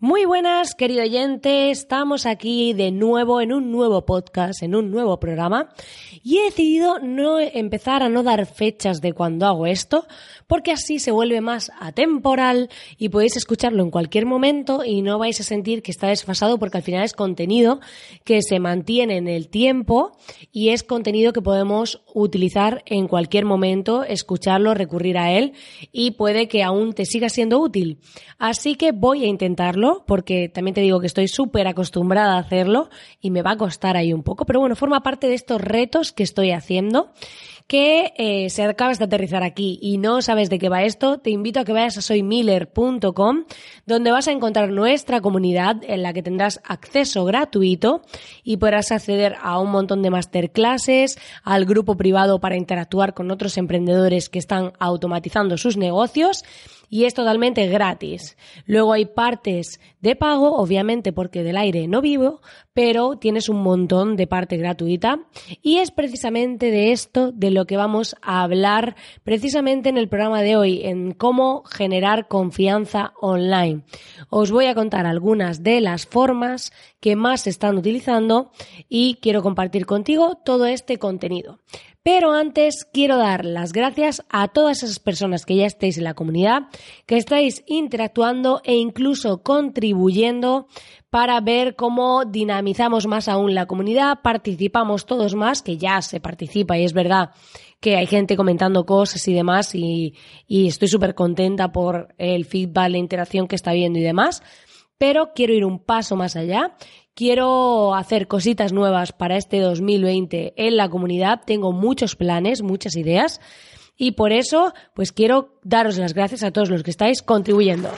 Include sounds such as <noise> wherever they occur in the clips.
Muy buenas, querido oyente. Estamos aquí de nuevo en un nuevo podcast, en un nuevo programa. Y he decidido no empezar a no dar fechas de cuando hago esto, porque así se vuelve más atemporal y podéis escucharlo en cualquier momento y no vais a sentir que está desfasado porque al final es contenido que se mantiene en el tiempo y es contenido que podemos utilizar en cualquier momento, escucharlo, recurrir a él y puede que aún te siga siendo útil. Así que voy a intentarlo porque también te digo que estoy súper acostumbrada a hacerlo y me va a costar ahí un poco, pero bueno, forma parte de estos retos que estoy haciendo que eh, se acabas de aterrizar aquí y no sabes de qué va esto, te invito a que vayas a soymiller.com, donde vas a encontrar nuestra comunidad en la que tendrás acceso gratuito y podrás acceder a un montón de masterclasses, al grupo privado para interactuar con otros emprendedores que están automatizando sus negocios y es totalmente gratis. Luego hay partes de pago, obviamente porque del aire no vivo, pero tienes un montón de parte gratuita y es precisamente de esto de lo que vamos a hablar precisamente en el programa de hoy, en cómo generar confianza online. Os voy a contar algunas de las formas que más se están utilizando y quiero compartir contigo todo este contenido. Pero antes quiero dar las gracias a todas esas personas que ya estáis en la comunidad, que estáis interactuando e incluso contribuyendo para ver cómo dinamizamos más aún la comunidad, participamos todos más, que ya se participa y es verdad que hay gente comentando cosas y demás y, estoy súper contenta por el feedback, la interacción que está viendo y demás pero quiero ir un paso más allá. Quiero hacer cositas nuevas para este 2020 en la comunidad. Tengo muchos planes, muchas ideas. Y por eso, pues quiero daros las gracias a todos los que estáis contribuyendo.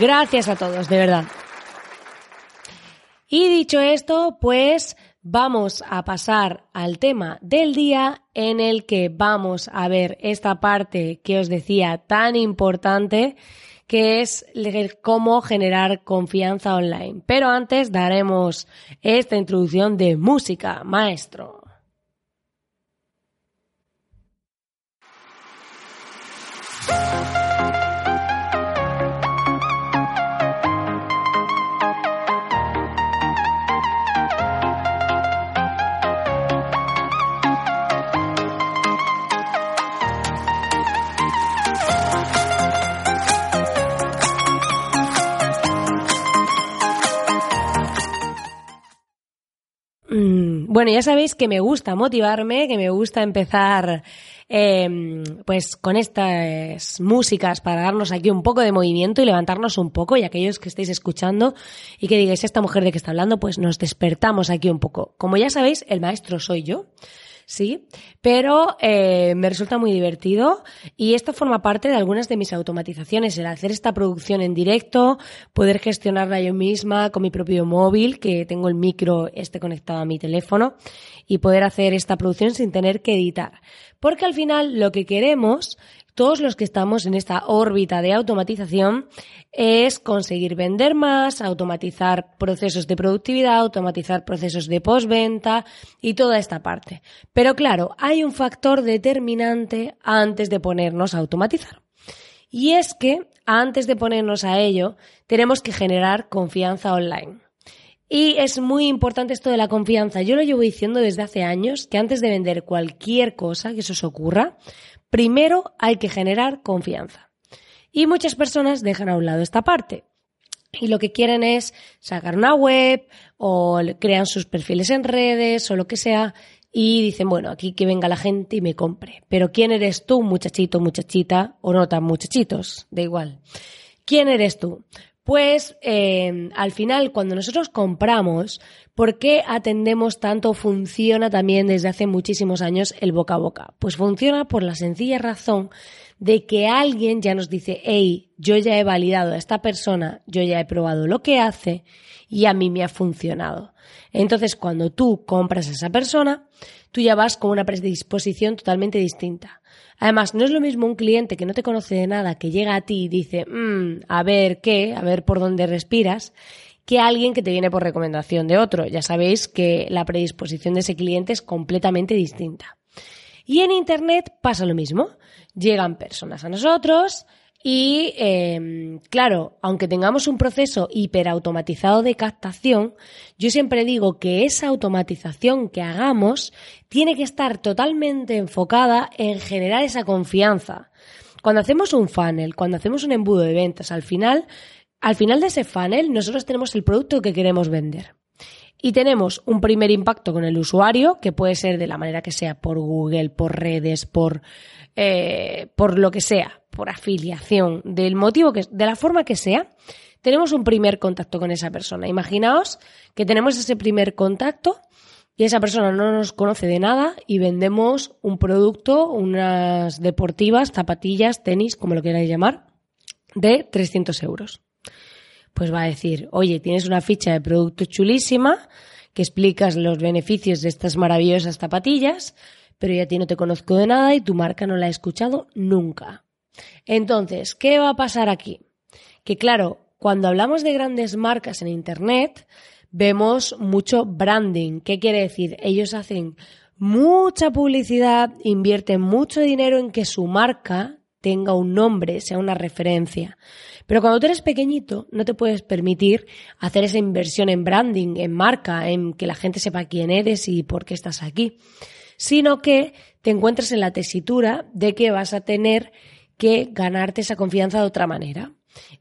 Gracias a todos, de verdad. Y dicho esto, pues vamos a pasar al tema del día en el que vamos a ver esta parte que os decía tan importante que es cómo generar confianza online. Pero antes daremos esta introducción de música, maestro. Bueno, ya sabéis que me gusta motivarme, que me gusta empezar em, pues con estas músicas para darnos aquí un poco de movimiento y levantarnos un poco. Y aquellos que estéis escuchando y que digáis esta mujer de que está hablando, pues nos despertamos aquí un poco. Como ya sabéis, el maestro soy yo sí, pero eh, me resulta muy divertido y esto forma parte de algunas de mis automatizaciones, el hacer esta producción en directo, poder gestionarla yo misma con mi propio móvil, que tengo el micro este conectado a mi teléfono, y poder hacer esta producción sin tener que editar. Porque al final lo que queremos todos los que estamos en esta órbita de automatización es conseguir vender más, automatizar procesos de productividad, automatizar procesos de postventa y toda esta parte. Pero claro, hay un factor determinante antes de ponernos a automatizar. Y es que antes de ponernos a ello, tenemos que generar confianza online. Y es muy importante esto de la confianza. Yo lo llevo diciendo desde hace años que antes de vender cualquier cosa que eso os ocurra, Primero hay que generar confianza. Y muchas personas dejan a un lado esta parte. Y lo que quieren es sacar una web o crean sus perfiles en redes o lo que sea y dicen, bueno, aquí que venga la gente y me compre. Pero ¿quién eres tú, muchachito, muchachita o no tan muchachitos? Da igual. ¿Quién eres tú? Pues eh, al final, cuando nosotros compramos, ¿por qué atendemos tanto? Funciona también desde hace muchísimos años el boca a boca. Pues funciona por la sencilla razón de que alguien ya nos dice, hey, yo ya he validado a esta persona, yo ya he probado lo que hace y a mí me ha funcionado. Entonces, cuando tú compras a esa persona, tú ya vas con una predisposición totalmente distinta. Además, no es lo mismo un cliente que no te conoce de nada, que llega a ti y dice, mmm, a ver qué, a ver por dónde respiras, que alguien que te viene por recomendación de otro. Ya sabéis que la predisposición de ese cliente es completamente distinta. Y en Internet pasa lo mismo. Llegan personas a nosotros, y em, claro, aunque tengamos un proceso hiperautomatizado de captación, yo siempre digo que esa automatización que hagamos tiene que estar totalmente enfocada en generar esa confianza. Cuando hacemos un funnel, cuando hacemos un embudo de ventas, al final, al final de ese funnel, nosotros tenemos el producto que queremos vender. Y tenemos un primer impacto con el usuario, que puede ser de la manera que sea, por Google, por redes, por, eh, por lo que sea, por afiliación, del motivo que, de la forma que sea, tenemos un primer contacto con esa persona. Imaginaos que tenemos ese primer contacto y esa persona no nos conoce de nada y vendemos un producto, unas deportivas, zapatillas, tenis, como lo queráis llamar, de 300 euros. Pues va a decir, oye, tienes una ficha de producto chulísima que explicas los beneficios de estas maravillosas zapatillas, pero ya a ti no te conozco de nada y tu marca no la he escuchado nunca. Entonces, ¿qué va a pasar aquí? Que claro, cuando hablamos de grandes marcas en Internet, vemos mucho branding. ¿Qué quiere decir? Ellos hacen mucha publicidad, invierten mucho dinero en que su marca tenga un nombre, sea una referencia. Pero cuando tú eres pequeñito, no te puedes permitir hacer esa inversión en branding, en marca, en que la gente sepa quién eres y por qué estás aquí, sino que te encuentres en la tesitura de que vas a tener que ganarte esa confianza de otra manera.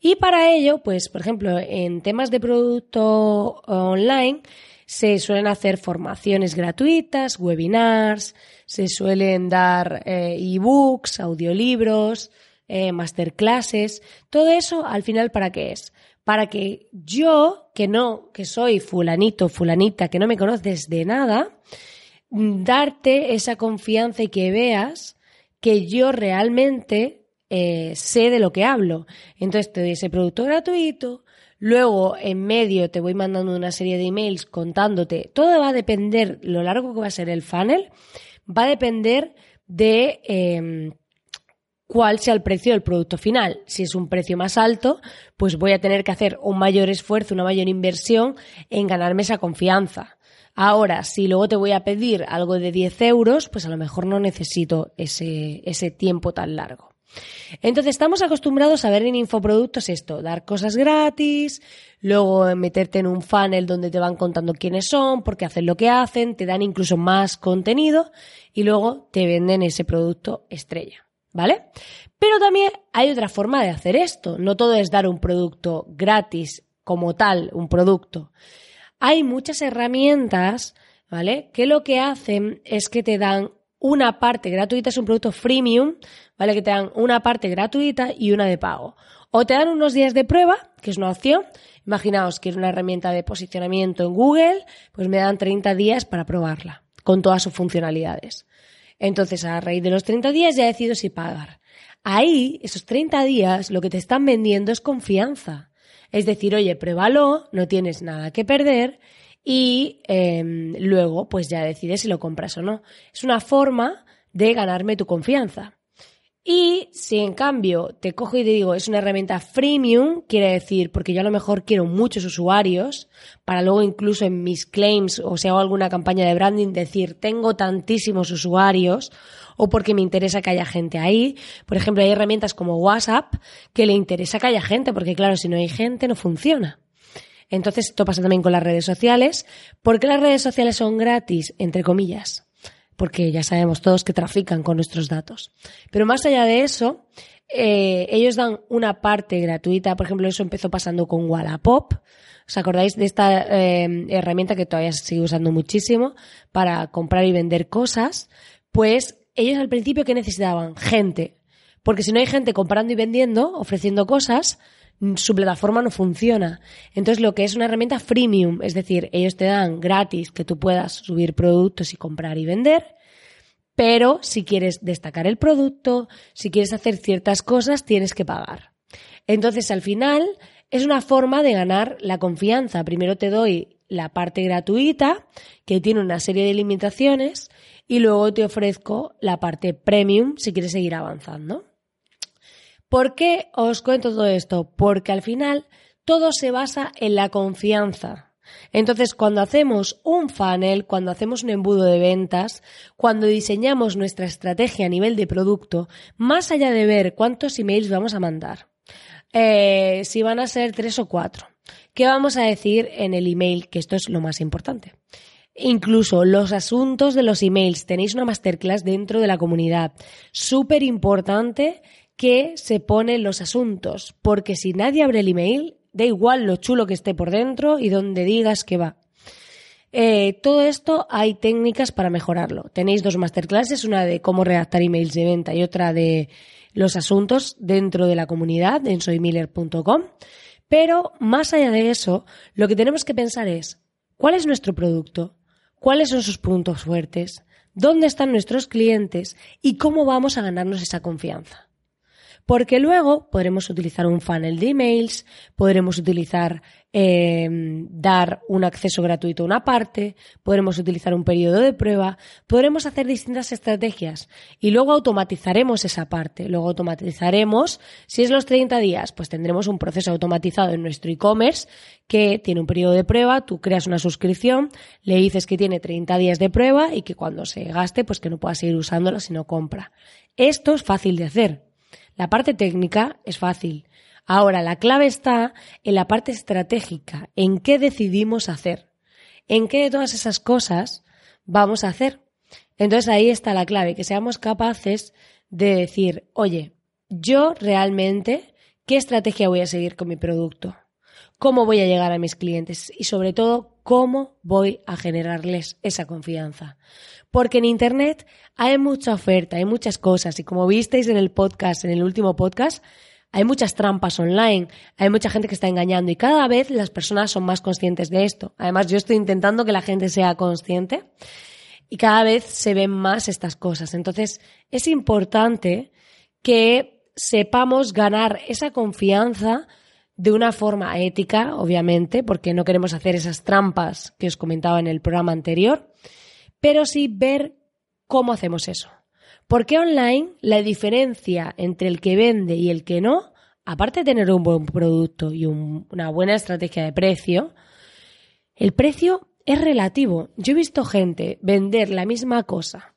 Y para ello, pues, por ejemplo, en temas de producto online, se suelen hacer formaciones gratuitas, webinars, se suelen dar eh, ebooks, audiolibros, eh, masterclasses. Todo eso, al final, ¿para qué es? Para que yo, que no, que soy fulanito, fulanita, que no me conoces de nada, darte esa confianza y que veas que yo realmente eh, sé de lo que hablo. Entonces te doy ese producto gratuito, luego en medio te voy mandando una serie de emails contándote, todo va a depender, lo largo que va a ser el funnel, va a depender de em, cuál sea el precio del producto final. Si es un precio más alto, pues voy a tener que hacer un mayor esfuerzo, una mayor inversión en ganarme esa confianza. Ahora, si luego te voy a pedir algo de 10 euros, pues a lo mejor no necesito ese, ese tiempo tan largo. Entonces estamos acostumbrados a ver en infoproductos esto, dar cosas gratis, luego meterte en un funnel donde te van contando quiénes son, por qué hacen lo que hacen, te dan incluso más contenido y luego te venden ese producto estrella, ¿vale? Pero también hay otra forma de hacer esto, no todo es dar un producto gratis como tal, un producto. Hay muchas herramientas, ¿vale? Que lo que hacen es que te dan una parte gratuita, es un producto freemium, ¿vale? Que te dan una parte gratuita y una de pago. O te dan unos días de prueba, que es una opción. Imaginaos que es una herramienta de posicionamiento en Google, pues me dan 30 días para probarla, con todas sus funcionalidades. Entonces, a raíz de los 30 días ya decido si pagar. Ahí, esos 30 días, lo que te están vendiendo es confianza. Es decir, oye, pruébalo, no tienes nada que perder y em, luego pues ya decides si lo compras o no. Es una forma de ganarme tu confianza. Y si en cambio te cojo y te digo es una herramienta freemium, quiere decir porque yo a lo mejor quiero muchos usuarios para luego incluso en mis claims o si hago alguna campaña de branding decir tengo tantísimos usuarios o porque me interesa que haya gente ahí. Por ejemplo, hay herramientas como WhatsApp que le interesa que haya gente porque claro, si no hay gente no funciona. Entonces, esto pasa también con las redes sociales. ¿Por qué las redes sociales son gratis? Entre comillas. Porque ya sabemos todos que trafican con nuestros datos. Pero más allá de eso, eh, ellos dan una parte gratuita. Por ejemplo, eso empezó pasando con Wallapop. ¿Os acordáis de esta eh, herramienta que todavía se sigue usando muchísimo para comprar y vender cosas? Pues ellos al principio, ¿qué necesitaban? Gente. Porque si no hay gente comprando y vendiendo, ofreciendo cosas, su plataforma no funciona. Entonces, lo que es una herramienta freemium, es decir, ellos te dan gratis que tú puedas subir productos y comprar y vender, pero si quieres destacar el producto, si quieres hacer ciertas cosas, tienes que pagar. Entonces, al final, es una forma de ganar la confianza. Primero te doy la parte gratuita, que tiene una serie de limitaciones, y luego te ofrezco la parte premium si quieres seguir avanzando. ¿Por qué os cuento todo esto? Porque al final todo se basa en la confianza. Entonces, cuando hacemos un funnel, cuando hacemos un embudo de ventas, cuando diseñamos nuestra estrategia a nivel de producto, más allá de ver cuántos emails vamos a mandar, eh, si van a ser tres o cuatro, ¿qué vamos a decir en el email? Que esto es lo más importante. Incluso los asuntos de los emails. Tenéis una masterclass dentro de la comunidad. Súper importante que se ponen los asuntos, porque si nadie abre el email, da igual lo chulo que esté por dentro y donde digas que va. Eh, todo esto hay técnicas para mejorarlo. Tenéis dos masterclasses, una de cómo redactar emails de venta y otra de los asuntos dentro de la comunidad en soymiller.com. Pero más allá de eso, lo que tenemos que pensar es, ¿cuál es nuestro producto? ¿Cuáles son sus puntos fuertes? ¿Dónde están nuestros clientes? ¿Y cómo vamos a ganarnos esa confianza? Porque luego podremos utilizar un funnel de emails, podremos utilizar em, dar un acceso gratuito a una parte, podremos utilizar un periodo de prueba, podremos hacer distintas estrategias y luego automatizaremos esa parte. Luego automatizaremos, si es los 30 días, pues tendremos un proceso automatizado en nuestro e-commerce que tiene un periodo de prueba, tú creas una suscripción, le dices que tiene 30 días de prueba y que cuando se gaste, pues que no pueda seguir usándolo si no compra. Esto es fácil de hacer. La parte técnica es fácil. Ahora, la clave está en la parte estratégica, en qué decidimos hacer, en qué de todas esas cosas vamos a hacer. Entonces ahí está la clave, que seamos capaces de decir, oye, yo realmente, ¿qué estrategia voy a seguir con mi producto? ¿Cómo voy a llegar a mis clientes? Y sobre todo, ¿cómo voy a generarles esa confianza? Porque en Internet hay mucha oferta, hay muchas cosas y como visteis en el podcast, en el último podcast, hay muchas trampas online, hay mucha gente que está engañando y cada vez las personas son más conscientes de esto. Además, yo estoy intentando que la gente sea consciente y cada vez se ven más estas cosas. Entonces, es importante que sepamos ganar esa confianza de una forma ética, obviamente, porque no queremos hacer esas trampas que os comentaba en el programa anterior pero sí ver cómo hacemos eso. Porque online la diferencia entre el que vende y el que no, aparte de tener un buen producto y una buena estrategia de precio, el precio es relativo. Yo he visto gente vender la misma cosa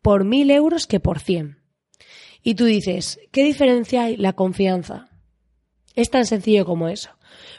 por mil euros que por cien. Y tú dices, ¿qué diferencia hay? La confianza. Es tan sencillo como eso.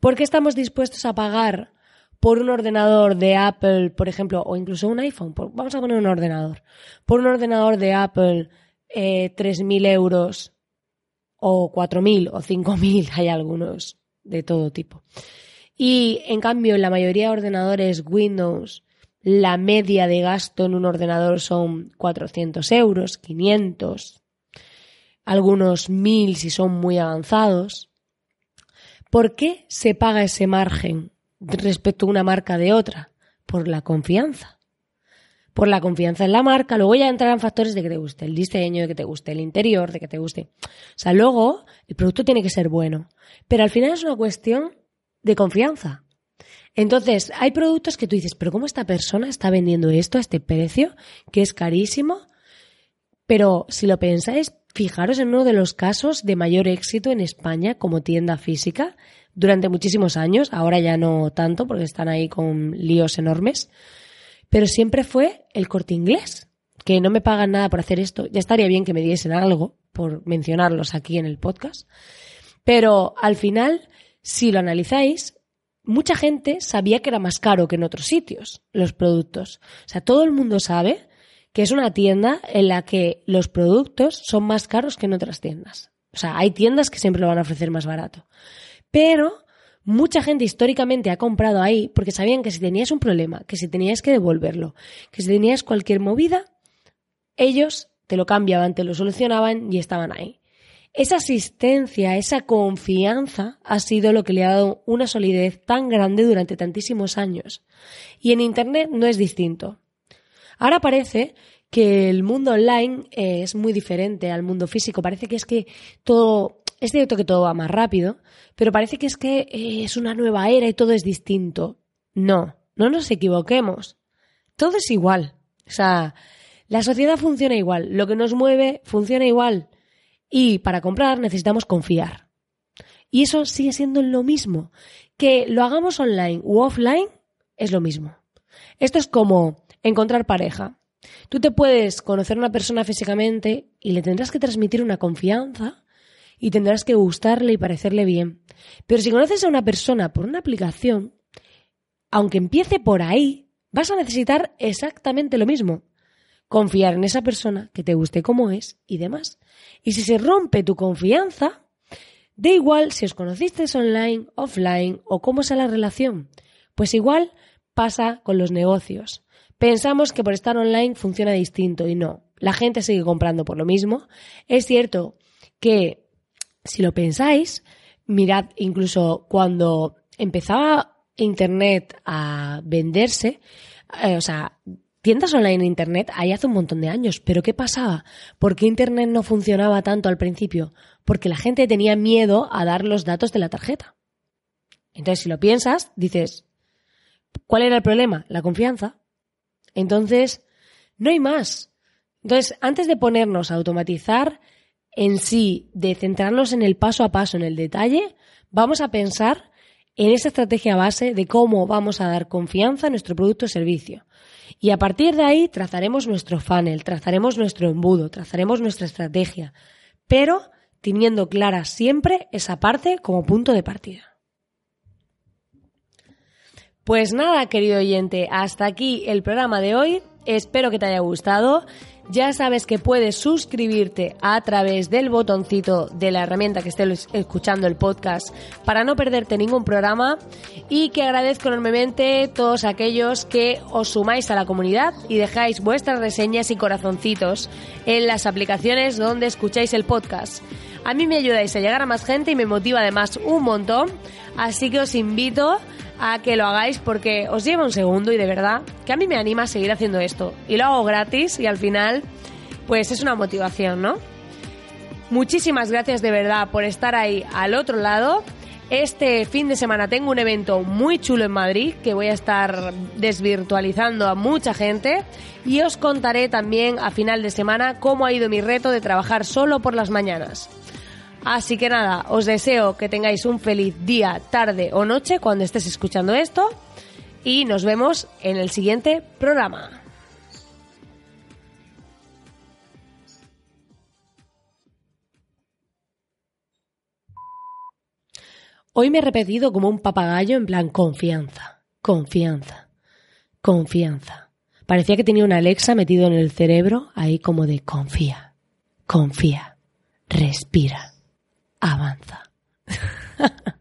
¿Por qué estamos dispuestos a pagar por un ordenador de Apple, por ejemplo, o incluso un iPhone, vamos a poner un ordenador, por un ordenador de Apple, eh, 3.000 euros o 4.000 o 5.000, hay algunos de todo tipo. Y en cambio, en la mayoría de ordenadores Windows, la media de gasto en un ordenador son 400 euros, 500, algunos 1.000 si son muy avanzados. ¿Por qué se paga ese margen respecto a una marca de otra? Por la confianza. Por la confianza en la marca, luego ya entrarán factores de que te guste el diseño, de que te guste el interior, de que te guste. O sea, luego el producto tiene que ser bueno. Pero al final es una cuestión de confianza. Entonces, hay productos que tú dices, pero ¿cómo esta persona está vendiendo esto a este precio, que es carísimo? Pero si lo pensáis, fijaros en uno de los casos de mayor éxito en España como tienda física, durante muchísimos años, ahora ya no tanto porque están ahí con líos enormes, pero siempre fue el corte inglés, que no me pagan nada por hacer esto, ya estaría bien que me diesen algo por mencionarlos aquí en el podcast, pero al final, si lo analizáis, mucha gente sabía que era más caro que en otros sitios los productos. O sea, todo el mundo sabe que es una tienda en la que los productos son más caros que en otras tiendas. O sea, hay tiendas que siempre lo van a ofrecer más barato. Pero mucha gente históricamente ha comprado ahí porque sabían que si tenías un problema, que si tenías que devolverlo, que si tenías cualquier movida, ellos te lo cambiaban, te lo solucionaban y estaban ahí. Esa asistencia, esa confianza ha sido lo que le ha dado una solidez tan grande durante tantísimos años. Y en Internet no es distinto. Ahora parece que el mundo online es muy diferente al mundo físico. Parece que es que todo, es cierto que todo va más rápido, pero parece que es que es una nueva era y todo es distinto. No, no nos equivoquemos. Todo es igual. O sea, la sociedad funciona igual. Lo que nos mueve funciona igual. Y para comprar necesitamos confiar. Y eso sigue siendo lo mismo. Que lo hagamos online u offline es lo mismo. Esto es como encontrar pareja. Tú te puedes conocer a una persona físicamente y le tendrás que transmitir una confianza y tendrás que gustarle y parecerle bien. Pero si conoces a una persona por una aplicación, aunque empiece por ahí, vas a necesitar exactamente lo mismo. Confiar en esa persona, que te guste como es y demás. Y si se rompe tu confianza, da igual si os conocisteis online, offline o cómo sea la relación. Pues igual pasa con los negocios. Pensamos que por estar online funciona distinto y no. La gente sigue comprando por lo mismo. Es cierto que si lo pensáis, mirad incluso cuando empezaba Internet a venderse, eh, o sea, tiendas online en Internet hay hace un montón de años, pero ¿qué pasaba? ¿Por qué Internet no funcionaba tanto al principio? Porque la gente tenía miedo a dar los datos de la tarjeta. Entonces, si lo piensas, dices, ¿cuál era el problema? La confianza. Entonces, no hay más. Entonces, antes de ponernos a automatizar en sí, de centrarnos en el paso a paso, en el detalle, vamos a pensar en esa estrategia base de cómo vamos a dar confianza a nuestro producto o servicio. Y a partir de ahí trazaremos nuestro funnel, trazaremos nuestro embudo, trazaremos nuestra estrategia, pero teniendo clara siempre esa parte como punto de partida. Pues nada, querido oyente, hasta aquí el programa de hoy. Espero que te haya gustado. Ya sabes que puedes suscribirte a través del botoncito de la herramienta que estés escuchando el podcast para no perderte ningún programa y que agradezco enormemente todos aquellos que os sumáis a la comunidad y dejáis vuestras reseñas y corazoncitos en las aplicaciones donde escucháis el podcast. A mí me ayudáis a llegar a más gente y me motiva además un montón, así que os invito a que lo hagáis porque os lleva un segundo y de verdad que a mí me anima a seguir haciendo esto. Y lo hago gratis y al final pues es una motivación, ¿no? Muchísimas gracias de verdad por estar ahí al otro lado. Este fin de semana tengo un evento muy chulo en Madrid que voy a estar desvirtualizando a mucha gente y os contaré también a final de semana cómo ha ido mi reto de trabajar solo por las mañanas. Así que nada, os deseo que tengáis un feliz día, tarde o noche cuando estés escuchando esto y nos vemos en el siguiente programa. Hoy me he repetido como un papagayo en plan confianza, confianza, confianza. Parecía que tenía una Alexa metido en el cerebro ahí como de confía, confía, respira avanza. <laughs>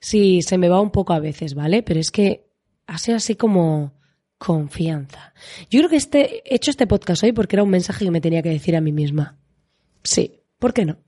sí, se me va un poco a veces, ¿vale? Pero es que hace así como confianza. Yo creo que este, he hecho este podcast hoy porque era un mensaje que me tenía que decir a mí misma. Sí, ¿por qué no?